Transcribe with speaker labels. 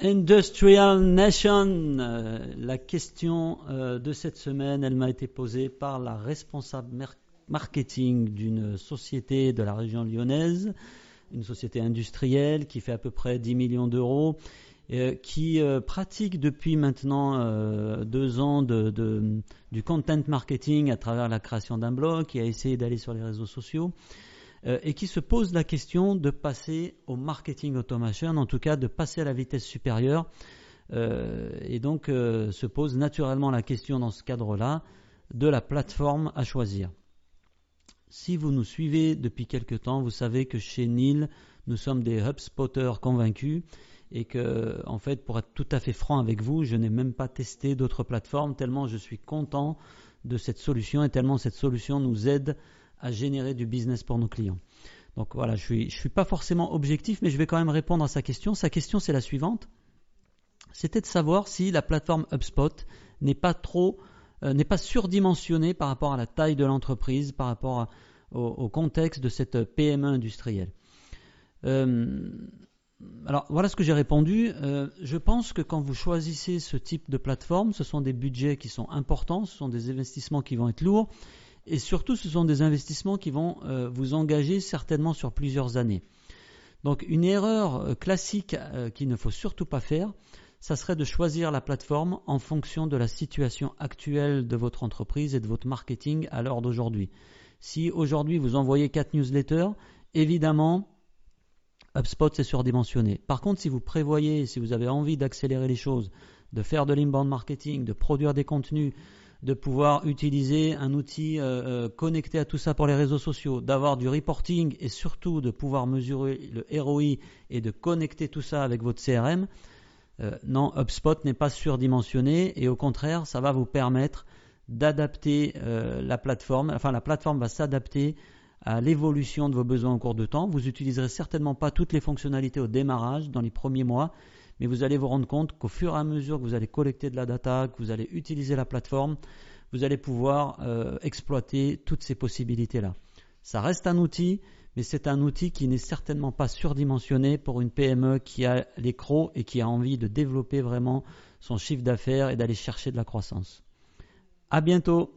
Speaker 1: Industrial Nation, euh, la question euh, de cette semaine, elle m'a été posée par la responsable marketing d'une société de la région lyonnaise, une société industrielle qui fait à peu près 10 millions d'euros, euh, qui pratique depuis maintenant deux ans du content marketing à travers la création d'un blog, qui a essayé d'aller sur les réseaux sociaux. Euh, et qui se pose la question de passer au marketing automation, en tout cas de passer à la vitesse supérieure. Euh, et donc euh, se pose naturellement la question dans ce cadre-là de la plateforme à choisir. Si vous nous suivez depuis quelque temps, vous savez que chez NIL, nous sommes des HubSpotters convaincus et que, en fait, pour être tout à fait franc avec vous, je n'ai même pas testé d'autres plateformes tellement je suis content de cette solution et tellement cette solution nous aide à générer du business pour nos clients. Donc voilà, je ne suis, je suis pas forcément objectif, mais je vais quand même répondre à sa question. Sa question, c'est la suivante. C'était de savoir si la plateforme HubSpot n'est pas trop, euh, n'est pas surdimensionnée par rapport à la taille de l'entreprise, par rapport au, contexte de cette PME industrielle. Euh, alors voilà ce que j'ai répondu. Euh, je pense que quand vous choisissez ce type de plateforme, ce sont des budgets qui sont importants, ce sont des investissements qui vont être lourds, et surtout, ce sont des investissements qui vont euh, vous engager certainement sur plusieurs années. Donc une erreur euh, classique euh, qu'il ne faut surtout pas faire, ça serait de choisir la plateforme en fonction de la situation actuelle de votre entreprise et de votre marketing à l'heure d'aujourd'hui. Si aujourd'hui vous envoyez 4 newsletters, évidemment, HubSpot c'est surdimensionné. Par contre, si vous prévoyez, si vous avez envie d'accélérer les choses, de faire de l'inbound marketing, de produire des contenus, de pouvoir utiliser un outil euh, euh, connecté à tout ça pour les réseaux sociaux, d'avoir du reporting et surtout de pouvoir mesurer le ROI et de connecter tout ça avec votre CRM, euh, non, HubSpot n'est pas surdimensionné et au contraire, ça va vous permettre d'adapter la plateforme, enfin la plateforme va s'adapter à l'évolution de vos besoins au cours de temps. Vous n'utiliserez certainement pas toutes les fonctionnalités au démarrage, dans les premiers mois, mais vous allez vous rendre compte qu'au fur et à mesure que vous allez collecter de la data, que vous allez utiliser la plateforme, vous allez pouvoir euh, exploiter toutes ces possibilités-là. Ça reste un outil, mais c'est un outil qui n'est certainement pas surdimensionné pour une PME qui a les crocs et qui a envie de développer vraiment son chiffre d'affaires et d'aller chercher de la croissance. À bientôt!